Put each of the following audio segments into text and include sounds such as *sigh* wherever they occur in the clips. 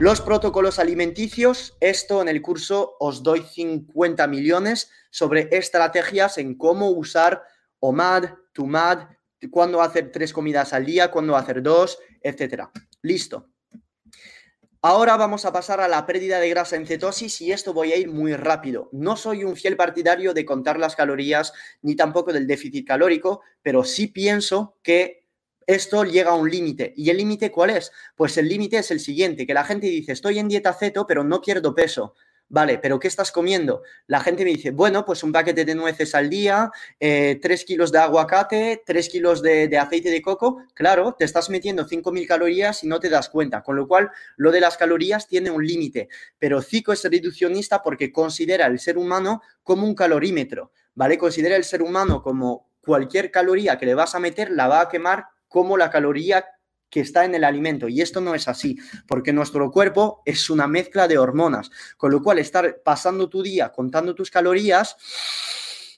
Los protocolos alimenticios, esto en el curso os doy 50 millones sobre estrategias en cómo usar OMAD, TUMAD, cuándo hacer tres comidas al día, cuándo hacer dos, etc. Listo. Ahora vamos a pasar a la pérdida de grasa en cetosis y esto voy a ir muy rápido. No soy un fiel partidario de contar las calorías ni tampoco del déficit calórico, pero sí pienso que esto llega a un límite. ¿Y el límite cuál es? Pues el límite es el siguiente, que la gente dice, estoy en dieta ceto, pero no pierdo peso. Vale, pero ¿qué estás comiendo? La gente me dice, bueno, pues un paquete de nueces al día, eh, 3 kilos de aguacate, 3 kilos de, aceite de coco. Claro, te estás metiendo 5.000 calorías y no te das cuenta. Con lo cual, lo de las calorías tiene un límite. Pero Zico es reduccionista porque considera el ser humano como un calorímetro. ¿Vale? Considera el ser humano como cualquier caloría que le vas a meter, la va a quemar como la caloría que está en el alimento. Y esto no es así, porque nuestro cuerpo es una mezcla de hormonas, con lo cual estar pasando tu día contando tus calorías,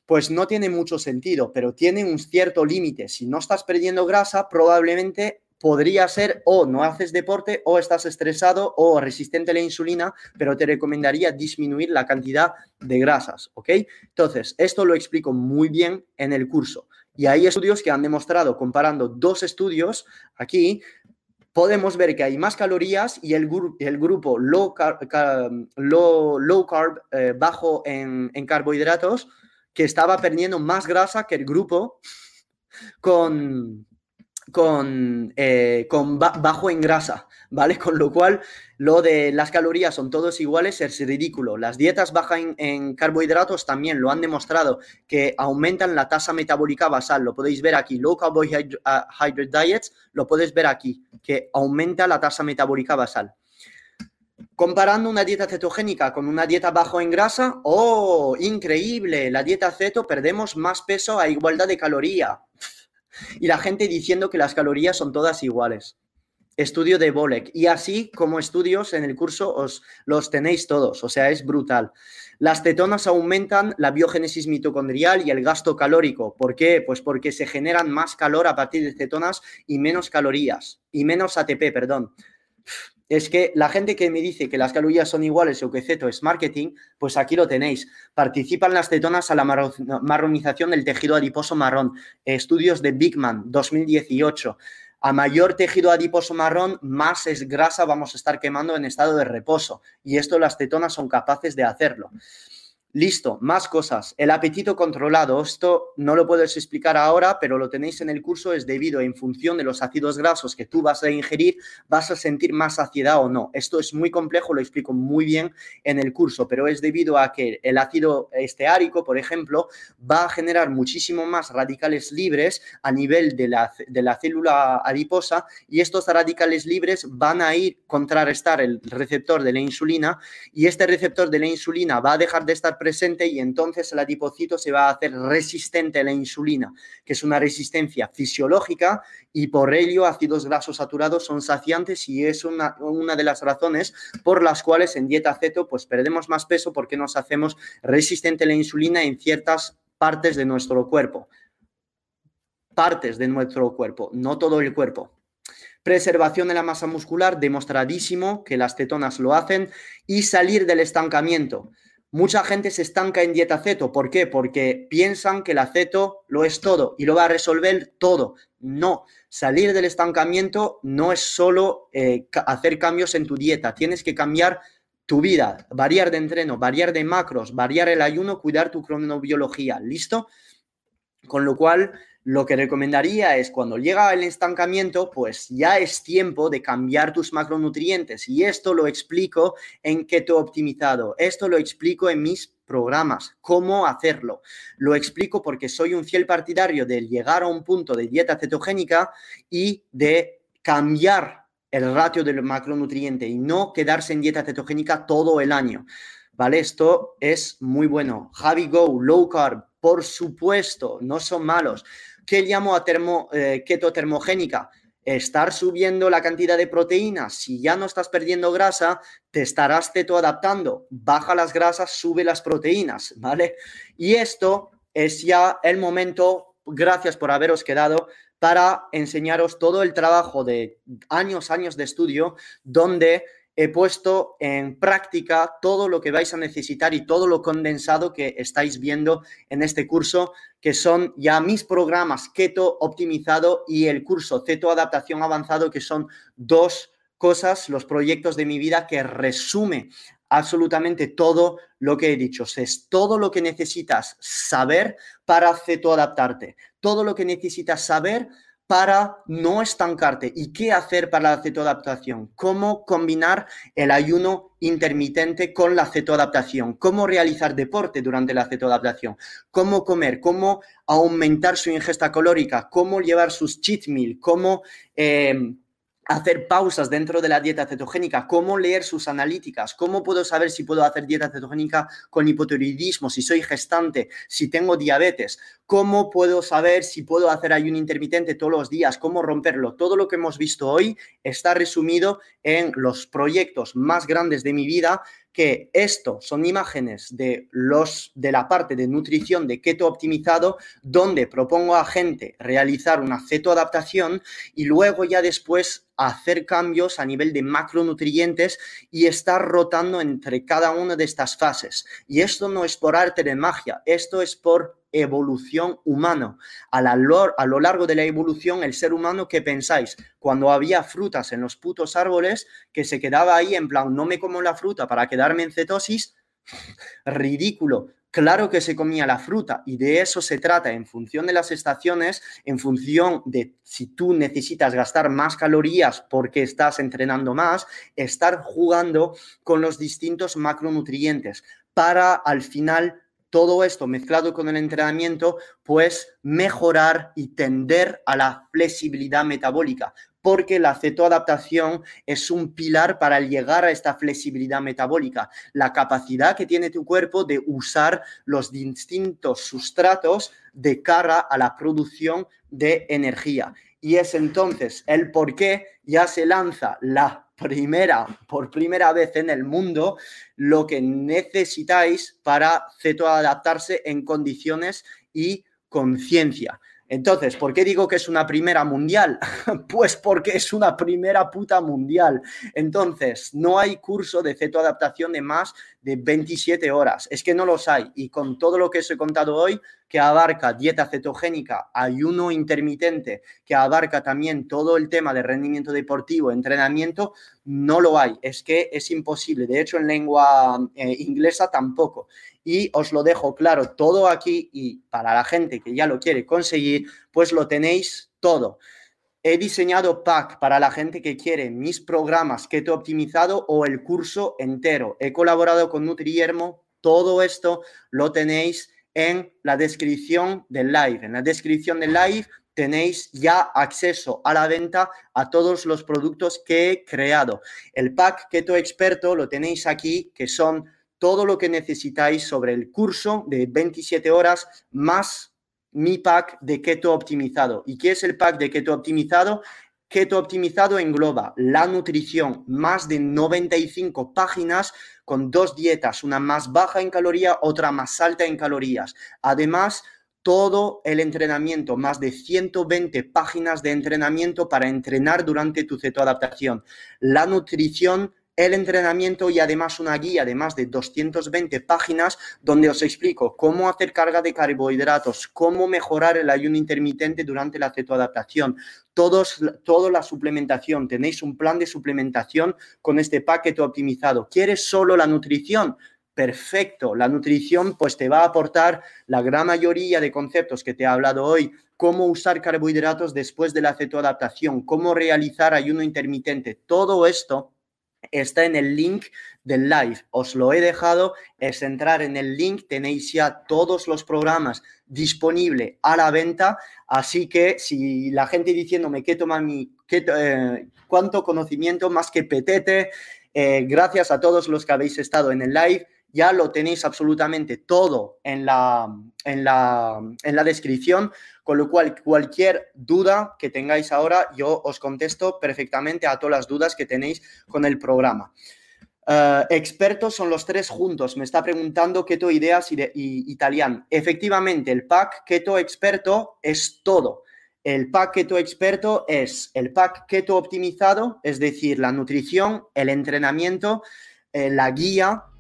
pues no tiene mucho sentido, pero tiene un cierto límite. Si no estás perdiendo grasa, probablemente podría ser o no haces deporte o estás estresado o resistente a la insulina, pero te recomendaría disminuir la cantidad de grasas, ¿ok? Entonces, esto lo explico muy bien en el curso. Y hay estudios que han demostrado, comparando dos estudios aquí, podemos ver que hay más calorías y el, el grupo low low, carb eh, bajo en, en carbohidratos, que estaba perdiendo más grasa que el grupo con, con, eh, con bajo en grasa, ¿vale? *laughs* Con lo cual, lo de las calorías son todos iguales es ridículo. Las dietas bajas en, carbohidratos también lo han demostrado, que aumentan la tasa metabólica basal. Lo podéis ver aquí, low carbohydrate diets, lo podéis ver aquí, que aumenta la tasa metabólica basal. Comparando una dieta cetogénica con una dieta bajo en grasa, ¡oh, increíble! La dieta ceto perdemos más peso a igualdad de caloría *laughs* y la gente diciendo que las calorías son todas iguales. Estudio de Bolek. Y así como estudios en el curso os los tenéis todos. O sea, es brutal. Las cetonas aumentan la biogénesis mitocondrial y el gasto calórico. ¿Por qué? Pues porque se generan más calor a partir de cetonas y menos calorías. Y menos ATP, perdón es que la gente que me dice que las calorías son iguales o que ceto es marketing, pues aquí lo tenéis. Participan las cetonas a la marronización del tejido adiposo marrón. Estudios de Bigman 2018. A mayor tejido adiposo marrón, más es grasa vamos a estar quemando en estado de reposo. Y esto las cetonas son capaces de hacerlo. Listo, más cosas. El apetito controlado. Esto no lo puedes explicar ahora, pero lo tenéis en el curso. Es debido en función de los ácidos grasos que tú vas a ingerir, vas a sentir más saciedad o no. Esto es muy complejo, lo explico muy bien en el curso, pero es debido a que el ácido esteárico, por ejemplo, va a generar muchísimo más radicales libres a nivel de la, de la célula adiposa y estos radicales libres van a ir contrarrestar el receptor de la insulina y este receptor de la insulina va a dejar de estar presente y entonces el adipocito se va a hacer resistente a la insulina, que es una resistencia fisiológica y por ello ácidos grasos saturados son saciantes y es una, una de las razones por las cuales en dieta ceto pues perdemos más peso porque nos hacemos resistente a la insulina en ciertas partes de nuestro cuerpo. Partes de nuestro cuerpo, no todo el cuerpo. Preservación de la masa muscular, demostradísimo que las cetonas lo hacen y salir del estancamiento. Mucha gente se estanca en dieta ceto. ¿Por qué? Porque piensan que el aceto lo es todo y lo va a resolver todo. No, salir del estancamiento no es solo eh, hacer cambios en tu dieta. Tienes que cambiar tu vida, variar de entreno, variar de macros, variar el ayuno, cuidar tu cronobiología. ¿Listo? Con lo cual, lo que recomendaría es cuando llega el estancamiento, pues ya es tiempo de cambiar tus macronutrientes. Y esto lo explico en Keto Optimizado. Esto lo explico en mis programas, cómo hacerlo. Lo explico porque soy un fiel partidario de llegar a un punto de dieta cetogénica y de cambiar el ratio del macronutriente y no quedarse en dieta cetogénica todo el año. ¿Vale? Esto es muy bueno. Javi Go, low carb, por supuesto, no son malos. ¿Qué llamo a termo, eh, termogénica? Estar subiendo la cantidad de proteínas. Si ya no estás perdiendo grasa, te estarás teto adaptando. Baja las grasas, sube las proteínas, ¿vale? Y esto es ya el momento, gracias por haberos quedado, para enseñaros todo el trabajo de años, años de estudio, donde he puesto en práctica todo lo que vais a necesitar y todo lo condensado que estáis viendo en este curso, que son ya mis programas Keto optimizado y el curso Ceto Adaptación Avanzado, que son dos cosas, los proyectos de mi vida que resume absolutamente todo lo que he dicho. es todo lo que necesitas saber para cetoadaptarte, todo lo que necesitas saber para no estancarte. Y qué hacer para la cetoadaptación, cómo combinar el ayuno intermitente con la cetoadaptación, cómo realizar deporte durante la cetoadaptación, cómo comer, cómo aumentar su ingesta calórica, cómo llevar sus cheat meal, cómo... Eh, hacer pausas dentro de la dieta cetogénica, cómo leer sus analíticas, cómo puedo saber si puedo hacer dieta cetogénica con hipotiroidismo, si soy gestante, si tengo diabetes, cómo puedo saber si puedo hacer ayuno intermitente todos los días, cómo romperlo. Todo lo que hemos visto hoy está resumido en los proyectos más grandes de mi vida que esto son imágenes de los de la parte de nutrición de keto optimizado donde propongo a gente realizar una cetoadaptación y luego ya después hacer cambios a nivel de macronutrientes y estar rotando entre cada una de estas fases. Y esto no es por arte de magia, esto es por evolución humana. A, a lo largo de la evolución, el ser humano, ¿qué pensáis? Cuando había frutas en los putos árboles, que se quedaba ahí en plan, no me como la fruta para quedarme en cetosis, *laughs* ridículo. Claro que se comía la fruta y de eso se trata en función de las estaciones, en función de si tú necesitas gastar más calorías porque estás entrenando más, estar jugando con los distintos macronutrientes para al final todo esto mezclado con el entrenamiento, pues mejorar y tender a la flexibilidad metabólica, porque la cetoadaptación es un pilar para llegar a esta flexibilidad metabólica, la capacidad que tiene tu cuerpo de usar los distintos sustratos de cara a la producción de energía. Y es entonces el por qué ya se lanza la primera, por primera vez en el mundo, lo que necesitáis para cetoadaptarse en condiciones y conciencia. Entonces, ¿por qué digo que es una primera mundial? *laughs* pues porque es una primera puta mundial. Entonces, no hay curso de cetoadaptación de más de 27 horas. Es que no los hay. Y con todo lo que os he contado hoy, que abarca dieta cetogénica, ayuno intermitente, que abarca también todo el tema de rendimiento deportivo, entrenamiento, no lo hay. Es que es imposible. De hecho, en lengua eh, inglesa tampoco y os lo dejo claro todo aquí y para la gente que ya lo quiere conseguir, pues lo tenéis todo. He diseñado pack para la gente que quiere mis programas que he optimizado o el curso entero. He colaborado con Nutriermo. Todo esto lo tenéis en la descripción del live. En la descripción del live tenéis ya acceso a la venta a todos los productos que he creado. El pack Keto Experto lo tenéis aquí, que son todo lo que necesitáis sobre el curso de 27 horas más mi pack de keto optimizado. ¿Y qué es el pack de keto optimizado? Keto optimizado engloba la nutrición, más de 95 páginas con dos dietas, una más baja en calorías, otra más alta en calorías. Además, todo el entrenamiento, más de 120 páginas de entrenamiento para entrenar durante tu cetoadaptación. La nutrición el entrenamiento y además una guía de más de 220 páginas donde os explico cómo hacer carga de carbohidratos, cómo mejorar el ayuno intermitente durante la cetoadaptación, todos, toda la suplementación. Tenéis un plan de suplementación con este paquete optimizado. ¿Quieres solo la nutrición? Perfecto, la nutrición pues te va a aportar la gran mayoría de conceptos que te he hablado hoy, cómo usar carbohidratos después de la cetoadaptación, cómo realizar ayuno intermitente, todo esto está en el link del live. Os lo he dejado, es entrar en el link, tenéis ya todos los programas disponibles a la venta, así que si la gente diciéndome qué toma mi eh, cuánto conocimiento más que petete. Eh, gracias a todos los que habéis estado en el live. Ya lo tenéis absolutamente todo en la, en la, en la descripción, con lo cual cualquier duda que tengáis ahora, yo os contesto perfectamente a todas las dudas que tenéis con el programa. Eh, expertos son los tres juntos. Me está preguntando Keto Ideas y, y Italian. Efectivamente, el pack Keto Experto es todo. El pack Keto Experto es el pack Keto optimizado, es decir, la nutrición, el entrenamiento, eh, la guía,